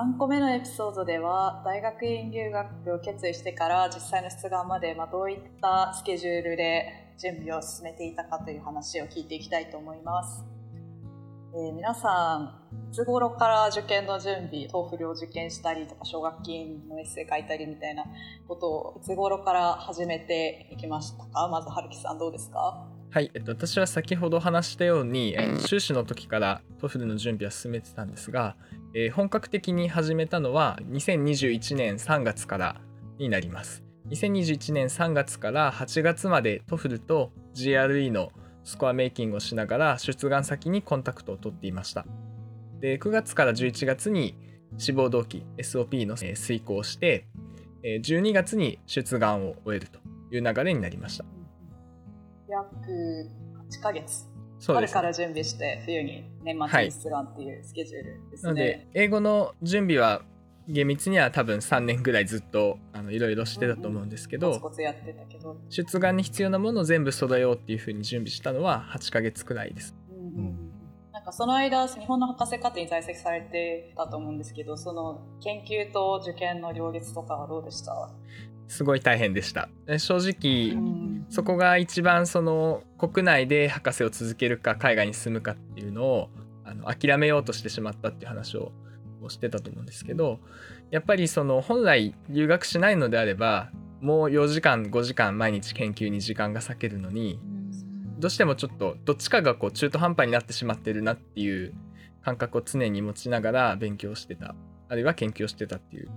3個目のエピソードでは大学院留学を決意してから実際の出願まで、ま、どういったスケジュールで準備を進めていたかという話を聞いていきたいと思います。えー、皆さんいつ頃から受験の準備 TOEFL を受験したりとか奨学金のエッセイ書いたりみたいなことをいつ頃から始めていきましたか？まず春樹さんどうですか？はい、えっと、私は先ほど話したように、え修士の時から TOEFL の準備は進めてたんですが、えー、本格的に始めたのは2021年3月からになります。2021年3月から8月まで TOEFL と GRE のスコアメイキングをしながら出願先にコンタクトを取っていました。で9月から11月に志望動機 SOP の遂行をして12月に出願を終えるという流れになりました。約8ヶ月。春から準備して冬に年末に出願っていうスケジュールですね、はい、なので英語の準備は厳密には多分3年ぐらいずっとあのいろいろしてたと思うんですけど,、出願に必要なものを全部揃えようっていうふうに準備したのは8ヶ月くらいです。うんうん。なんかその間日本の博士課程に在籍されてたと思うんですけどその研究と受験の両立とかはどうでした？すごい大変でした。正直そこが一番その国内で博士を続けるか海外に進むかっていうのをあの諦めようとしてしまったっていう話をしてたと思うんですけどやっぱりその本来留学しないのであればもう4時間5時間毎日研究に時間が割けるのにどうしてもちょっとどっちかがこう中途半端になってしまってるなっていう感覚を常に持ちながら勉強してた。あるいは研究をしてたっていう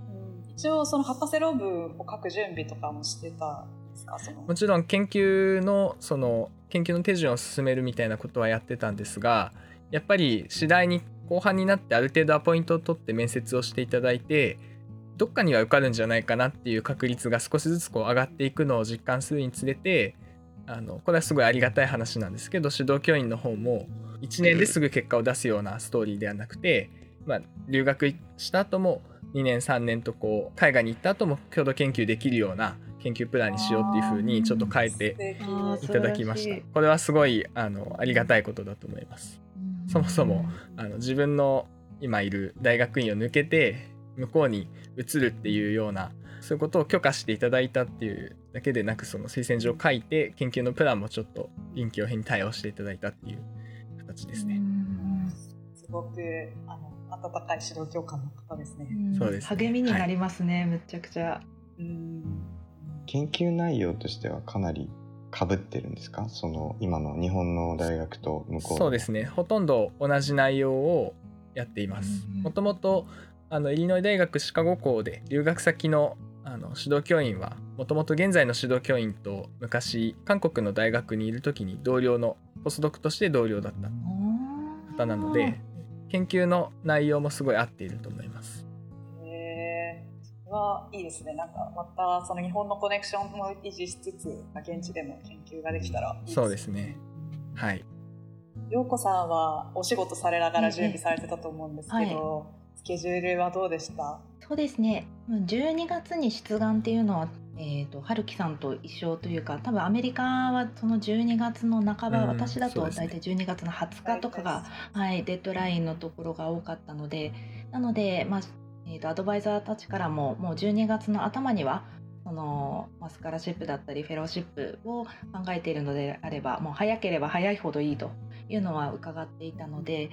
一応その博士論文を書く準備とかもしてたんですか？もちろん研究のその研究の手順を進めるみたいなことはやってたんですがやっぱり次第に後半になってある程度アポイントを取って面接をしていただいてどっかには受かるんじゃないかなっていう確率が少しずつこう上がっていくのを実感するにつれてあのこれはすごいありがたい話なんですけど指導教員の方も1年ですぐ結果を出すようなストーリーではなくて、まあ、留学した後も2年3年とこう海外に行った後も共同研究できるような研究プランにしようっていうふうにちょっと変えていただきました。これはすごいあのありがたいことだと思います。そもそもあの自分の今いる大学院を抜けて向こうに移るっていうようなそういうことを許可していただいたっていうだけでなくその推薦状を書いて研究のプランもちょっと臨機応変に対応していただいたっていう形ですね。すごくあの温かい指導教官の方ですね。そうです、ね、励みになりますね、はい、むちゃくちゃ。研究内容としてはかなりかぶってるんですか？その今の日本の大学と向こうそうですね。ほとんど同じ内容をやっています。もともとあのイリノイ大学シカゴ校で留学先のあの指導教員はもともと現在の指導教員と昔韓国の大学にいる時に同僚のポスドクとして同僚だった方なので研究の内容もすごい合っていると思います。へそれはいいですね。なんかまたその日本のコネクションも維持しつつ現地でも研究ができたらいいですね。そうですね。はい。陽子さんはお仕事されながら準備されてたと思うんですけど、はい、スケジュールはどうでした？そうですね。12月に出願っていうのはえーと、春樹さんと一緒というか多分アメリカはその12月の半ば、うん、私だと大体12月の20日とかが、はい、デッドラインのところが多かったのでなので、まあえーと、アドバイザーたちからももう12月の頭にはそのマスカラシップだったりフェローシップを考えているのであればもう早ければ早いほどいいというのは伺っていたので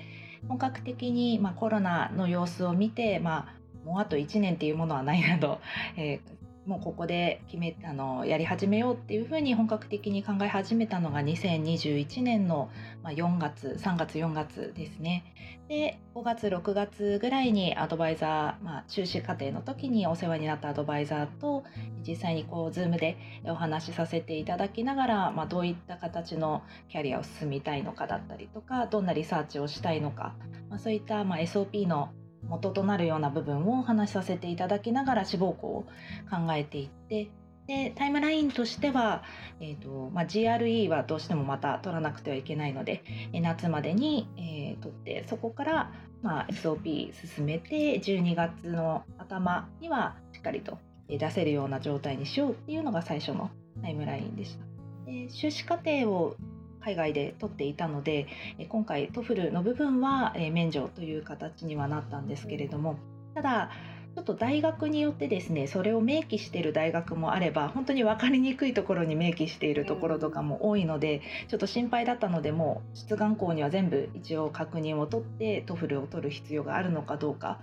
本格的に、まあ、コロナの様子を見て、まあ、もうあと1年っていうものはないなど、えー、もうここで決めあのやり始めようっていうふうに本格的に考え始めたのが2021年の4月3月4月ですね。で5月6月ぐらいにアドバイザー、まあ、修士課程の時にお世話になったアドバイザーと実際にこう Zoom でお話しさせていただきながら、まあ、どういった形のキャリアを進みたいのかだったりとかどんなリサーチをしたいのか、まあ、そういったま SOP の元となるような部分をお話しさせていただきながら志望校を考えていってでタイムラインとしては、えーとまあ、GRE はどうしてもまた取らなくてはいけないので夏までに、えー、取ってそこから、まあ、SOP 進めて12月の頭にはしっかりと出せるような状態にしようっていうのが最初のタイムラインでした。で修士課程を海外で取っていたので今回 TOEFL の部分は免除という形にはなったんですけれどもただちょっと大学によってですねそれを明記している大学もあれば本当に分かりにくいところに明記しているところとかも多いのでちょっと心配だったのでもう出願校には全部一応確認を取って TOEFL を取る必要があるのかどうか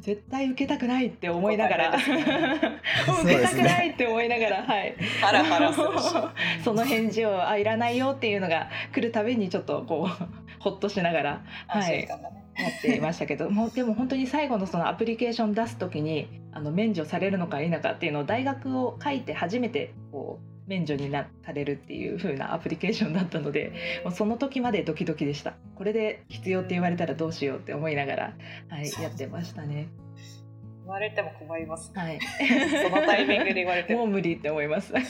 絶対受けたくないって思いながら、受けたくないって思いながら、はい、ハラハラするし。その返事をあいらないよっていうのが来るたびにちょっとこうほっとしながら、はい、やっていましたけど もでも本当に最後のそのアプリケーション出す時にあの免除されるのか否かっていうのを大学を書いて初めてこう免除になされるっていう風なアプリケーションだったのでもうその時までドキドキでした。これで必要って言われたらどうしようって思いながら、はい、やってましたね。言われても困ります、はい、そのタイミングで言われても。もう無理って思います。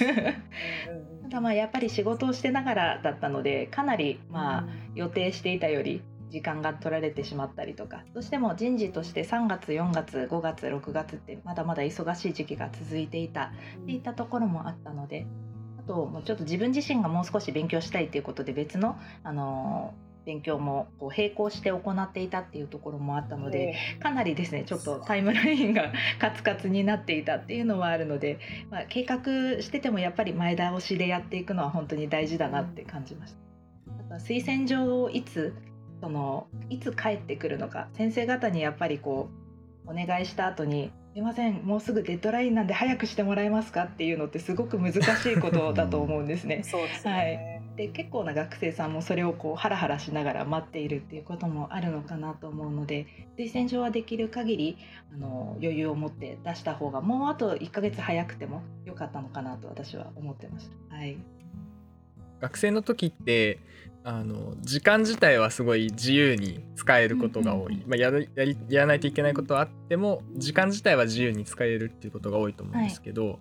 ただまあやっぱり仕事をしてながらだったのでかなりまあ予定していたより時間が取られてしまったりとか。どうしても人事として3月4月5月6月ってまだまだ忙しい時期が続いていた。っていったところもあったので。あともうちょっと自分自身がもう少し勉強したいっていうことで別の、あの勉強もこう並行して行っていたっていうところもあったので、かなりですねちょっとタイムラインが カツカツになっていたっていうのはあるので、まあ、計画しててもやっぱり前倒しでやっていくのは本当に大事だなって感じました。推薦状をいつそのいつ帰ってくるのか先生方にやっぱりこうお願いした後に「すいませんもうすぐデッドラインなんで早くしてもらえますか?」っていうのってすごく難しいことだと思うんですね。そうですね、で結構な学生さんもそれをこうハラハラしながら待っているっていうこともあるのかなと思うので推薦状はできる限りあの余裕を持って出した方がもうあと1ヶ月早くても良かったのかなと私は思ってました。はい、学生の時ってあの時間自体はすごい自由に使えることが多い、まあ、やるやりやらないといけないことはあっても時間自体は自由に使えるっていうことが多いと思うんですけど、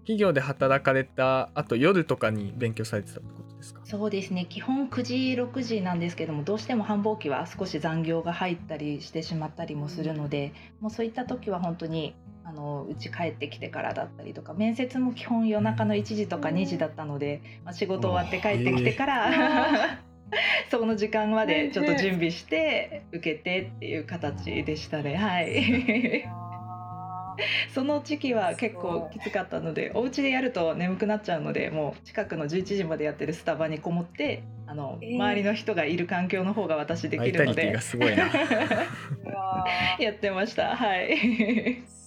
企業で働かれたあと夜とかに勉強されてたってことですか？そうですね。基本9時6時なんですけどもどうしても繁忙期は少し残業が入ったりしてしまったりもするので、もうそういった時は本当にあのうち帰ってきてからだったりとか面接も基本夜中の1時とか2時だったので、まあ、仕事終わって帰ってきてから、その時間までちょっと準備して受けてっていう形でしたね。はい。その時期は結構きつかったのでお家でやると眠くなっちゃうのでもう近くの11時までやってるスタバにこもってあの、えー。周りの人がいる環境の方が私できるので。やってました。はい。す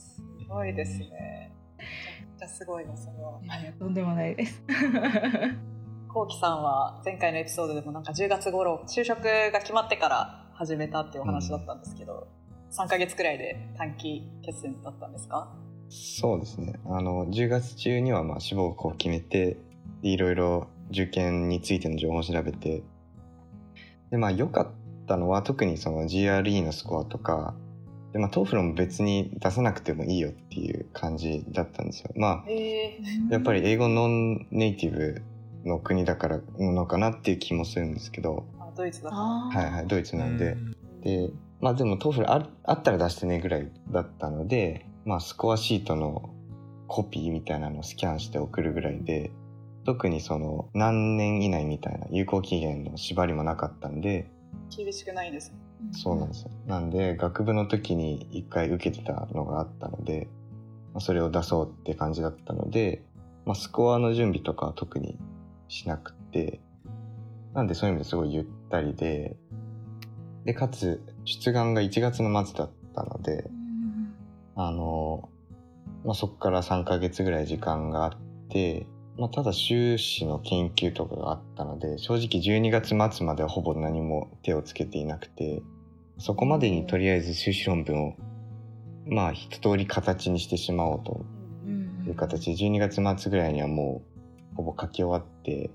ごいですね。めちゃくちゃすごいな、それは。とんでもないですこうきさんは前回のエピソードでもなんか10月頃就職が決まってから始めたっていうお話だったんですけど、3ヶ月くらいで短期決戦だったんですか？そうですねあの10月中にはまあ志望校を決めてでいろいろ受験についての情報を調べてでまあ良かったのは特にその GRE のスコアとかで、まあ、TOEFL も別に出さなくてもいいよっていう感じだったんですよ。まあえやっぱり英語ノンネイティブの国だからなのかなっていう気もするんですけど、あドイツだ。はいはい、ドイツなんで、でまあでも TOEFL ああったら出してねぐらいだったので、まあ、スコアシートのコピーみたいなのをスキャンして送るぐらいで特にその何年以内みたいな有効期限の縛りもなかったんで。厳しくないですね。そうなんですよ。なんで学部の時に一回受けてたのがあったので、まあ、それを出そうって感じだったので、まあ、スコアの準備とかは特にしなくてなんでそういう意味ですごいゆったりででかつ出願が1月の末だったのであの、まあ、そこから3ヶ月ぐらい時間があって、まあ、ただ修士の研究とかがあったので正直12月末まではほぼ何も手をつけていなくてそこまでにとりあえず修士論文をまあ一通り形にしてしまおうという形で12月末ぐらいにはもうほぼ書き終わって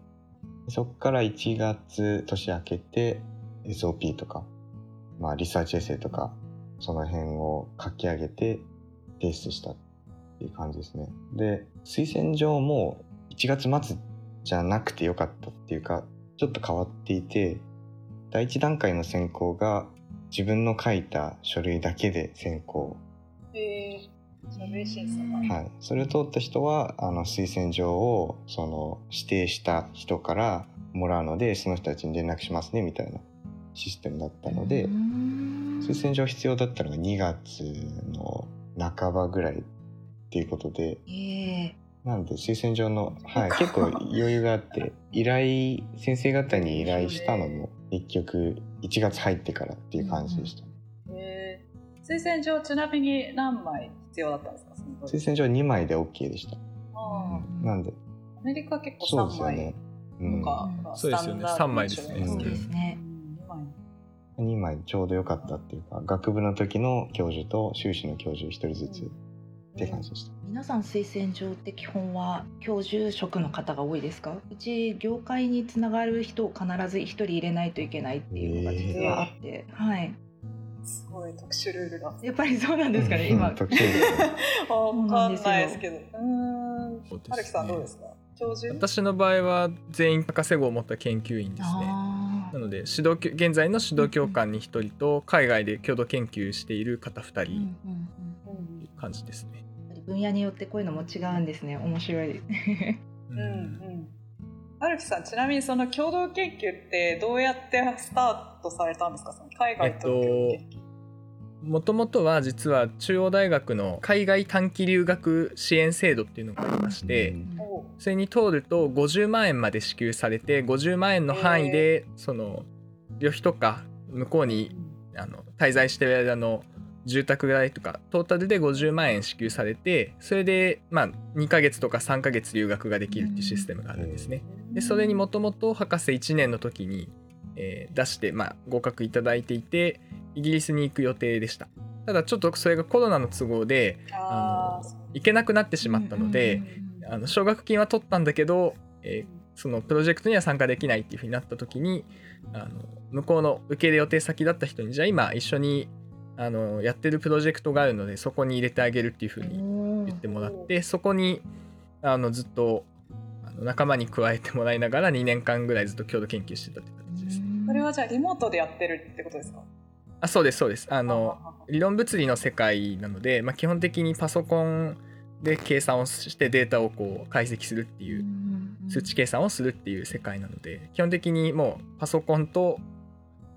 そこから1月年明けて SOP とか、まあ、リサーチエッセイとかその辺を書き上げて提出したっていう感じですね。で推薦状も1月末じゃなくてよかったっていうかちょっと変わっていて第一段階の選考が自分の書いた書類だけで選考。えー、書類審査が。はい、それを通った人はあの推薦状をその指定した人からもらうのでその人たちに連絡しますねみたいなシステムだったので、推薦状必要だったのが2月の半ばぐらいっていうことで。ええなんで推薦状の、はい、結構余裕があって依頼先生方に依頼したのも 結局1月入ってからっていう感じでした、えー、推薦状ちなみに何枚必要だったんですか？推薦状2枚で OK でした。あなんで。ーアメリカ結構3そうですよ枚と、かうん。がそうですよね。スタンダード三枚ですね。そうですね。うん。二枚。2枚ちょうど良かったっていうか学部の時の教授と修士の教授1人ずつって感じでした、皆さん推薦状って基本は教授職の方が多いですか？うち業界につながる人を必ず一人入れないといけないっていうのが実はあって、はい。すごい特殊ルールだ。やっぱりそうなんですかね、うん。今。特殊ですねわかんないですけど。うーん。そうですね。はるきさんどうですか？教授？私の場合は全員博士号を持った研究員ですね。あなので指導教現在の指導教官に1人と海外で共同研究している方2ーうん人うんうん。うんという感じですね。分野によってこういうのも違うんですね面白いううんうん。はるきさんちなみにその共同研究ってどうやってスタートされたんですか？その海外と。もともとは実は中央大学の海外短期留学支援制度っていうのがありまして、それに通ると50万円まで支給されて50万円の範囲でその旅費とか向こうにあの滞在してる間の住宅代とかトータルで50万円支給されてそれでまあ2ヶ月とか3ヶ月留学ができるっていうシステムがあるんですね。でそれにもともと博士1年の時に、えー出して、まあ、合格いただいていてイギリスに行く予定でした。ただちょっとそれがコロナの都合でああの行けなくなってしまったので、あの奨学金は取ったんだけど、えーそのプロジェクトには参加できないっていうふうになった時にあの向こうの受け入れ予定先だった人にじゃあ今一緒にあのやってるプロジェクトがあるのでそこに入れてあげるっていうふうに言ってもらってそこにあのずっとあの仲間に加えてもらいながら2年間ぐらいずっと共同研究してたって形ですね。それはじゃあリモートでやってるってことですか？あそうですそうです。ああの理論物理の世界なので、まあ、基本的にパソコンで計算をしてデータをこう解析するっていう数値計算をするっていう世界なので基本的にもうパソコンと、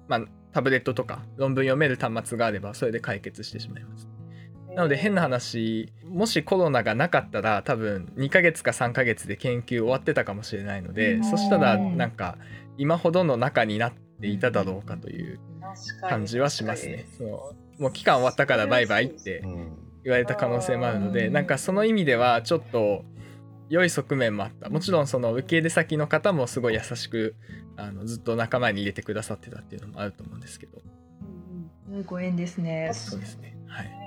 まあ、タブレットとか論文読める端末があればそれで解決してしまいます。なので変な話もしコロナがなかったら多分2ヶ月か3ヶ月で研究終わってたかもしれないのでうん。そしたらなんか今ほどの中になっていただろうかという感じはしますね。そのもう期間終わったからバイバイってうん。言われた可能性もあるのでうん。なんかその意味ではちょっと良い側面もあった。もちろんその受け入れ先の方もすごい優しくあのずっと仲間に入れてくださってたっていうのもあると思うんですけど。うんご縁ですね。そうですね。はいい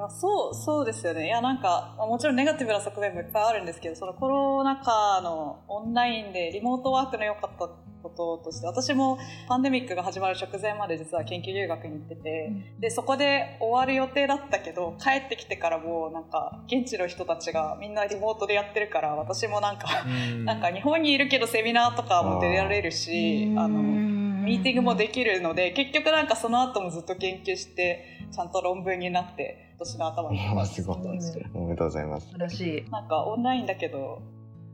やそうそうですよね。いやなんかまあもちろんネガティブな側面もいっぱいあるんですけどそのコロナ禍のオンラインでリモートワークの良かったこととして私もパンデミックが始まる直前まで実は研究留学に行っててでそこで終わる予定だったけど帰ってきてからもうなんか現地の人たちがみんなリモートでやってるから私もなんかうん。なんか日本にいるけどセミナーとかも出られるしあのミーティングもできるので結局なんかその後もずっと研究してちゃんと論文になって今年の頭にあす。ごい。おめでとうございます。素晴らしい。なんかオンラインだけど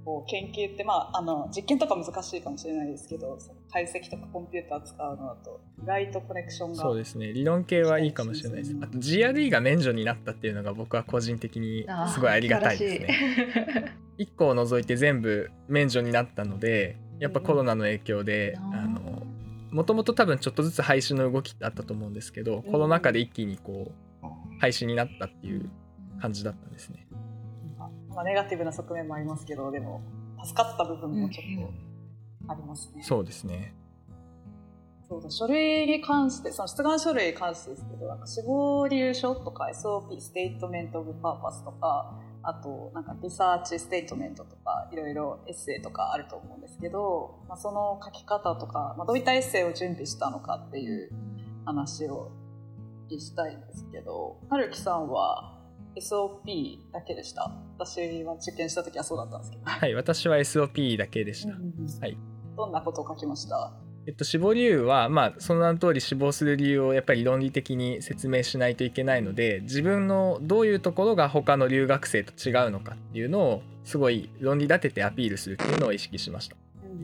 こう研究ってまああの実験とか難しいかもしれないですけど解析とかコンピューター使うのだと意外とコネクションがそうですね。理論系はいいかもしれないです。あと GRE が免除になったっていうのが僕は個人的にすごいありがたいですね。1 個を除いて全部免除になったのでやっぱコロナの影響でうん。あのもともと多分ちょっとずつ廃止の動きってあったと思うんですけどコロナ禍で一気にこう廃止になったっていう感じだったんですね。まあ、ネガティブな側面もありますけどでも助かった部分もちょっとありますね。そうですね。そうだ書類に関してその出願書類に関してですけどなんか死亡理由書とか SOP Statement of Purpose とかあとなんか research statement とかいろいろエッセイとかあると思うんですけど、まあ、その書き方とか、まあ、どういったエッセイを準備したのかっていう話をしたいんですけど春樹さんは SOP だけでした？私は受験した時はそうだったんですけど、はい、私は SOP だけでした。はい。どんなことを書きました？えっと、死亡理由は、まあ、その名の通り死亡する理由をやっぱり論理的に説明しないといけないので自分のどういうところが他の留学生と違うのかっていうのをすごい論理立ててアピールするっていうのを意識しました。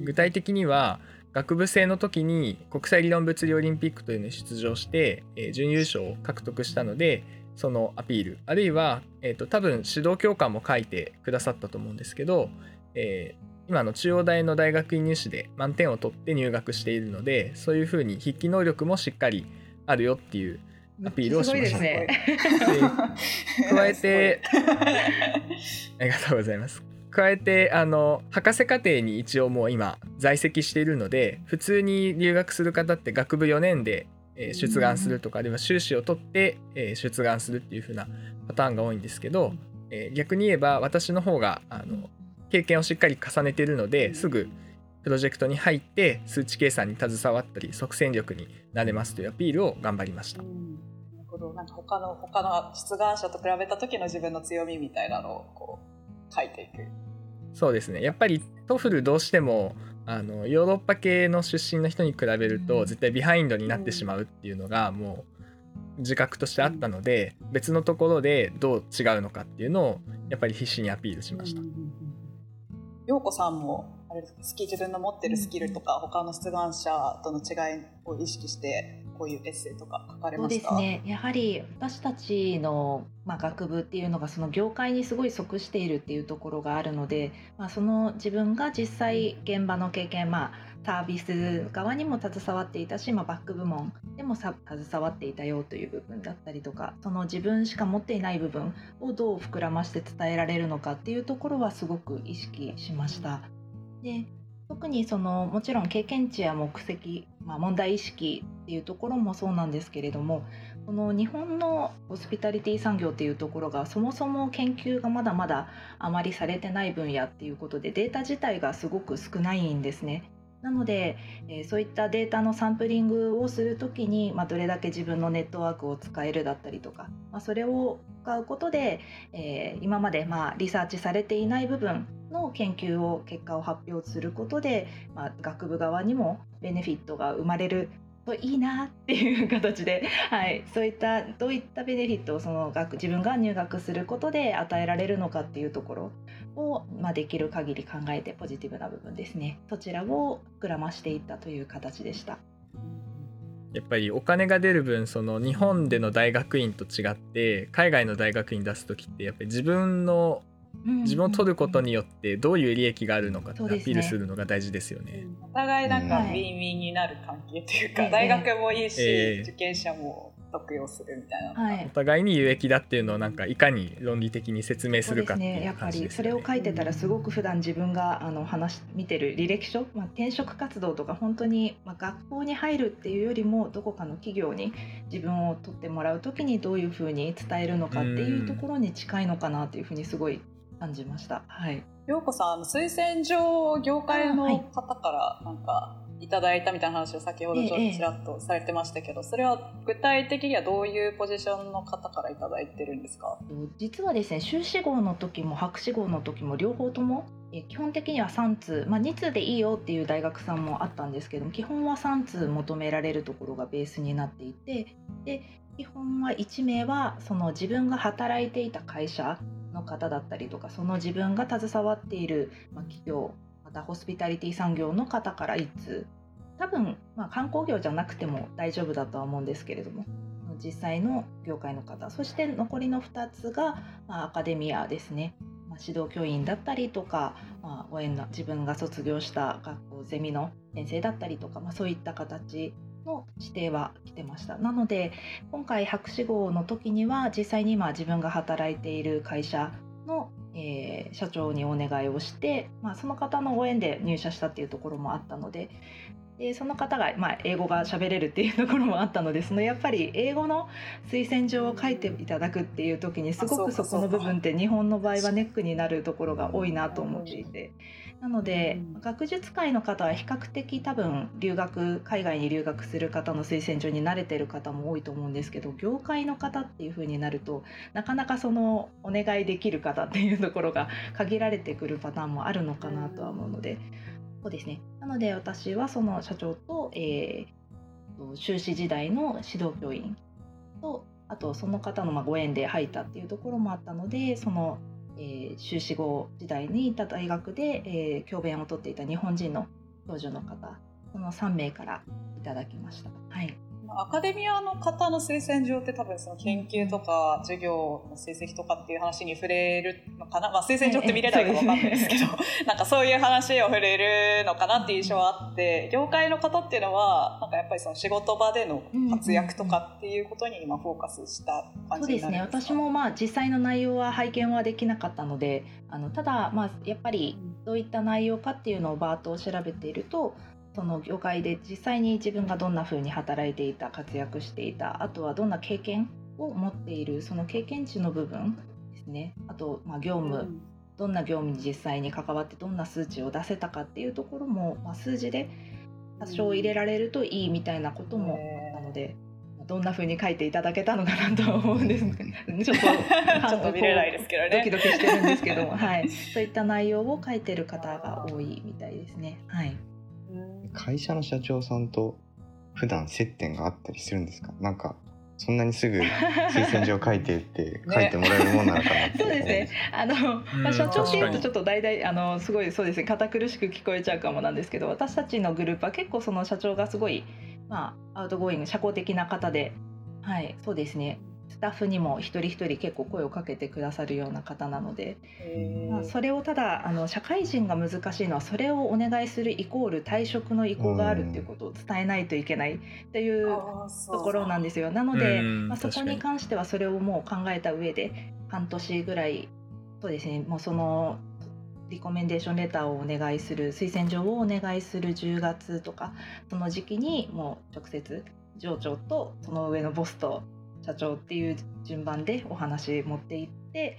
具体的には学部生の時に国際理論物理オリンピックというのに出場して、えー、準優勝を獲得したのでそのアピールあるいは、えーと、多分指導教官も書いてくださったと思うんですけど、えー、今の中央大の大学院入試で満点を取って入学しているのでそういうふうに筆記能力もしっかりあるよっていうアピールをしました。ね、加えて ありがとうございます。加えてあの博士課程に一応もう今在籍しているので普通に留学する方って学部4年で出願するとかあるいは修士を取って出願するっていう風なパターンが多いんですけど逆に言えば私の方があの経験をしっかり重ねているのですぐプロジェクトに入って数値計算に携わったり即戦力になれますというアピールを頑張りました。なるほど。なんか他の他の出願者と比べた時の自分の強みみたいなのをこう書いていく。そうですね。やっぱり TOEFL どうしてもあのヨーロッパ系の出身の人に比べると絶対 behind になってしまうっていうのがもう自覚としてあったので別のところでどう違うのかっていうのをやっぱり必死にアピールしました。陽子さんもあれ好き自分の持ってるスキルとか他の出願者との違いを意識してこういうエッセイとか書かれました？そうですね。やはり私たちの、まあ、学部っていうのがその業界にすごい即しているっていうところがあるので、まあ、その自分が実際現場の経験まあサービス側にも携わっていたし、まあ、バック部門でも携わっていたよという部分だったりとかその自分しか持っていない部分をどう膨らまして伝えられるのかっていうところはすごく意識しました。で特にそのもちろん経験値や目的、まあ、問題意識っていうところもそうなんですけれどもこの日本のホスピタリティ産業っていうところがそもそも研究がまだまだあまりされてない分野っていうことでデータ自体がすごく少ないんですね。なので、えー、そういったデータのサンプリングをするときに、まあ、どれだけ自分のネットワークを使えるだったりとか、まあ、それを使うことで、えー、今までまあリサーチされていない部分の研究を結果を発表することで、まあ、学部側にもベネフィットが生まれるといいなっていう形で、はい、そういったどういったベネフィットをその学自分が入学することで与えられるのかっていうところを、まあ、できる限り考えてポジティブな部分ですね。そちらを膨らましていったという形でした。やっぱりお金が出る分その日本での大学院と違って海外の大学院出す時ってやっぱり自分の自分を取ることによってどういう利益があるのかってアピールするのが大事ですよね。お互いなんかウィンウィンになる関係というか、大学もいいし、受験者も得用するみたいな、はい、お互いに有益だっていうのをなんかいかに論理的に説明するかっていう、ね、やっぱりそれを書いてたらすごく普段自分があの話見てる履歴書、まあ、転職活動とか本当に、まあ、学校に入るっていうよりもどこかの企業に自分を取ってもらう時にどういうふうに伝えるのかっていうところに近いのかなっていうふうにすごい感じました。はい。陽子さん、推薦状業界の方からなんかいただいたみたいな話を先ほどちょっとちらっとされてましたけど、ええ、それは具体的にはどういうポジションの方からいただいてるんですか？実はですね修士号の時も博士号の時も両方とも基本的には3通、まあ、2通でいいよっていう大学さんもあったんですけども基本は3通求められるところがベースになっていてで基本は1名はその自分が働いていた会社の方だったりとかその自分が携わっている、ま企業またホスピタリティ産業の方から1通。多分、まあ、観光業じゃなくても大丈夫だとは思うんですけれども実際の業界の方。そして残りの2つが、まあ、アカデミアですね、まあ、指導教員だったりとか、まあ、応援の自分が卒業した学校ゼミの先生だったりとか、まあ、そういった形の指定は来てました。なので今回博士号の時には実際に今自分が働いている会社の、えー、社長にお願いをして、まあ、その方の応援で入社したっていうところもあったのででその方が、まあ、英語が喋れるっていうところもあったのでそのやっぱり英語の推薦状を書いていただくっていう時にすごくそこの部分って日本の場合はネックになるところが多いなと思っていて。なので、学術会の方は比較的多分留学海外に留学する方の推薦状に慣れてる方も多いと思うんですけど業界の方っていう風になるとなかなかそのお願いできる方っていうところが限られてくるパターンもあるのかなとは思うので。そうですね。なので私はその社長と、えー、修士時代の指導教員とあとその方のまご縁で入ったっていうところもあったのでその、えー、修士後時代にいた大学で、えー、教鞭をとっていた日本人の教授の方その3名からいただきました。はいアカデミアの方の推薦状って多分その研究とか授業の成績とかっていう話に触れるのかな、まあ、推薦状って見れないか分かんないですけど、なんかそういう話を触れるのかなっていう印象はあって業界の方っていうのはなんかやっぱりその仕事場での活躍とかっていうことに今フォーカスした感じになるんですか、そうですね。私もまあ実際の内容は拝見はできなかったのであのただまあやっぱりどういった内容かっていうのをバーッと調べているとその業界で実際に自分がどんな風に働いていた活躍していたあとはどんな経験を持っているその経験値の部分ですねあと、まあ、業務、うん、どんな業務に実際に関わってどんな数値を出せたかっていうところも、まあ、数字で多少入れられるといいみたいなこともあったので。どんな風に書いていただけたのかなと思うんですけど、ちょっと ちょっと見れないですけどね。ドキドキしてるんですけども、はい、そういった内容を書いてる方が多いみたいですね。はい。会社の社長さんと普段接点があったりするんですか？なんかそんなにすぐ 推薦状書いてって書いてもらえるもんなのかなそうですね。あの、まあ、社長っていうとちょっと大々あのすごいそうですね。堅苦しく聞こえちゃうかもなんですけど私たちのグループは結構その社長がすごい、まあ、 outgoing 社交的な方ではいそうですねスタッフにも一人一人結構声をかけてくださるような方なので、まあ、それをただあの社会人が難しいのはそれをお願いするイコール退職の意向があるっていうことを伝えないといけないっていうところなんですよ。なので、まあ、そこに関してはそれをもう考えた上で半年ぐらいそうですねもうそのリコメンデーションレターをお願いする推薦状をお願いする10月とかその時期にもう直接上長とその上のボスと社長っていう順番でお話持っていって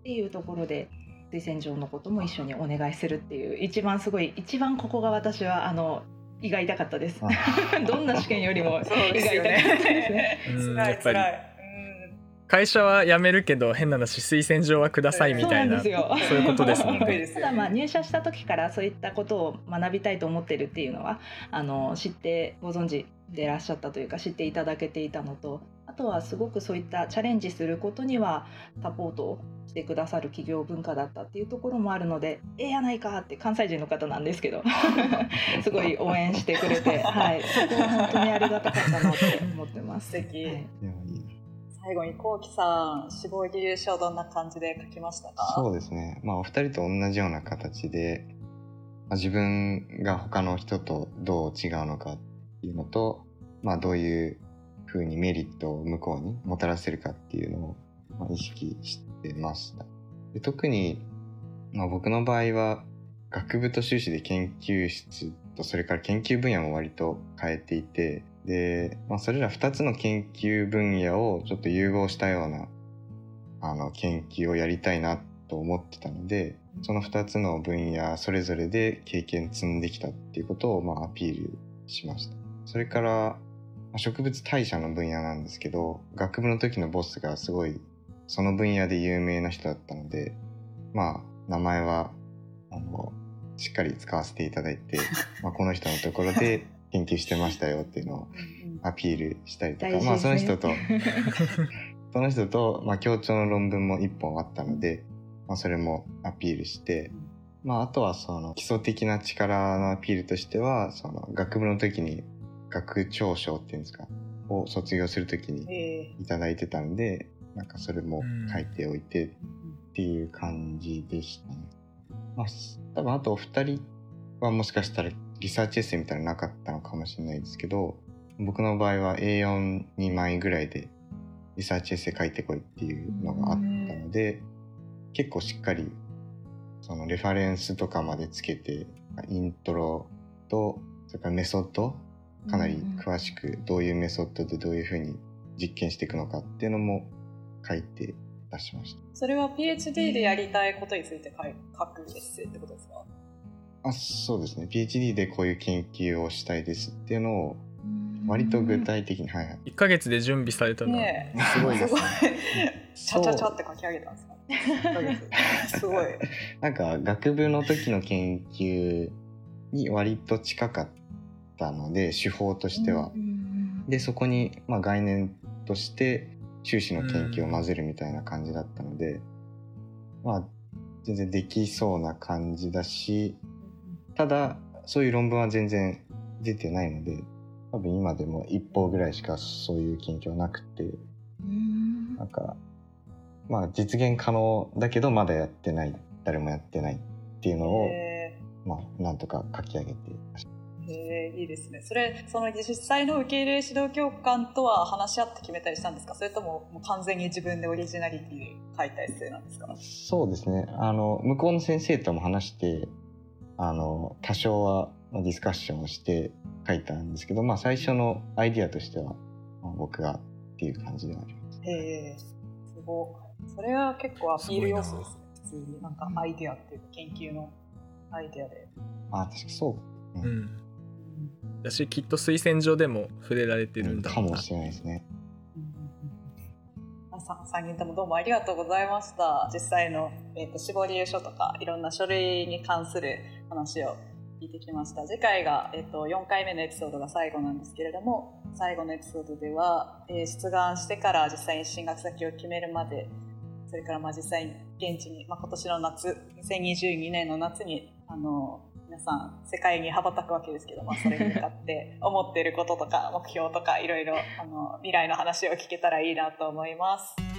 っていうところで推薦状のことも一緒にお願いするっていう一番すごい一番ここが私はあの胃が痛かったです。どんな試験よりも胃が痛かったですね。辛い。辛い。会社は辞めるけど変な話推薦状はくださいみたいなそういうことですもんね。ただまあ入社した時からそういったことを学びたいと思ってるっていうのはあの知ってご存知でいらっしゃったというか知っていただけていたのとあとはすごくそういったチャレンジすることにはサポートをしてくださる企業文化だったっていうところもあるので「ええやないか」って関西人の方なんですけど すごい応援してくれて、はい、そこは本当にありがたかったなって思ってます。素敵、はい。最後にこうきさん志望理由書どんな感じで書きましたか？そうですね。まあお二人と同じような形で、まあ、自分が他の人とどう違うのかっていうのと、まあ、どういうふうにメリットを向こうにもたらせるかっていうのを、意識してました。で特に、まあ、僕の場合は学部と修士で研究室とそれから研究分野も割と変えていてで、まあ、それら2つの研究分野をちょっと融合したようなあの研究をやりたいなと思ってたのでその2つの分野それぞれで経験積んできたっていうことをまあアピールしました。それから植物代謝の分野なんですけど学部の時のボスがすごいその分野で有名な人だったのでまあ名前はあのしっかり使わせていただいて まあこの人のところで研究してましたよっていうのをアピールしたりとか、ね、まあその人と その人と、まあ、協調の論文も1本あったので、まあ、それもアピールして、まあ、あとはその基礎的な力のアピールとしてはその学部の時に学長賞っていうんですか？を卒業する時に頂いてたんで、えー、なんかそれも書いておいてっていう感じでしたね。まあ、多分あとお二人はもしかしたらリサーチエッセイみたいなのなかったのかもしれないですけど僕の場合は A42 枚ぐらいでリサーチエッセイ書いてこいっていうのがあったので結構しっかりそのレファレンスとかまでつけてイントロとそれからメソッドかなり詳しくどういうメソッドでどういうふうに実験していくのかっていうのも書いて出しました。それは PhD でやりたいことについて書くエッセイってことですか？あそうですね。PhD でこういう研究をしたいですっていうのを割と具体的に、はいはい、1か月で準備されたの、ね、すごいですね。ちゃちゃちゃって書き上げたんですか？すごい。なんか学部の時の研究に割と近かったので手法としては。でそこに、まあ、概念として修士の研究を混ぜるみたいな感じだったので、まあ全然できそうな感じだしただそういう論文は全然出てないので多分今でも一歩ぐらいしかそういう研究はなくてうん。なんかまあ実現可能だけどまだやってない誰もやってないっていうのを、へまあなんとか書き上げてーへーいいですね。それその実際の受け入れ指導教官とは話し合って決めたりしたんですか？それとももう完全に自分でオリジナリティで書いたエッセイなんですか？そうですね。あの向こうの先生とも話してあの多少はディスカッションをして書いたんですけど、まあ、最初のアイディアとしては、まあ僕がっていう感じではあります。へえすごいそれは結構アピール要素ですね。普通になんかアイデアっていうか研究のアイデアで、あ確かそう、うんだしきっと推薦状でも触れられてるんだろうな。かもしれないですね。あさ3人ともどうもありがとうございました。実際の、えー、と絞り書とかいろんな書類に関する話を聞いてきました。次回が、えー、と4回目のエピソードが最後なんですけれども最後のエピソードでは、えー出願してから実際に進学先を決めるまでそれからまあ実際に現地に、まあ、今年の夏2022年の夏にあの皆さん世界に羽ばたくわけですけど、まあ、それに向かって 思っていることとか目標とかいろいろあの未来の話を聞けたらいいなと思います。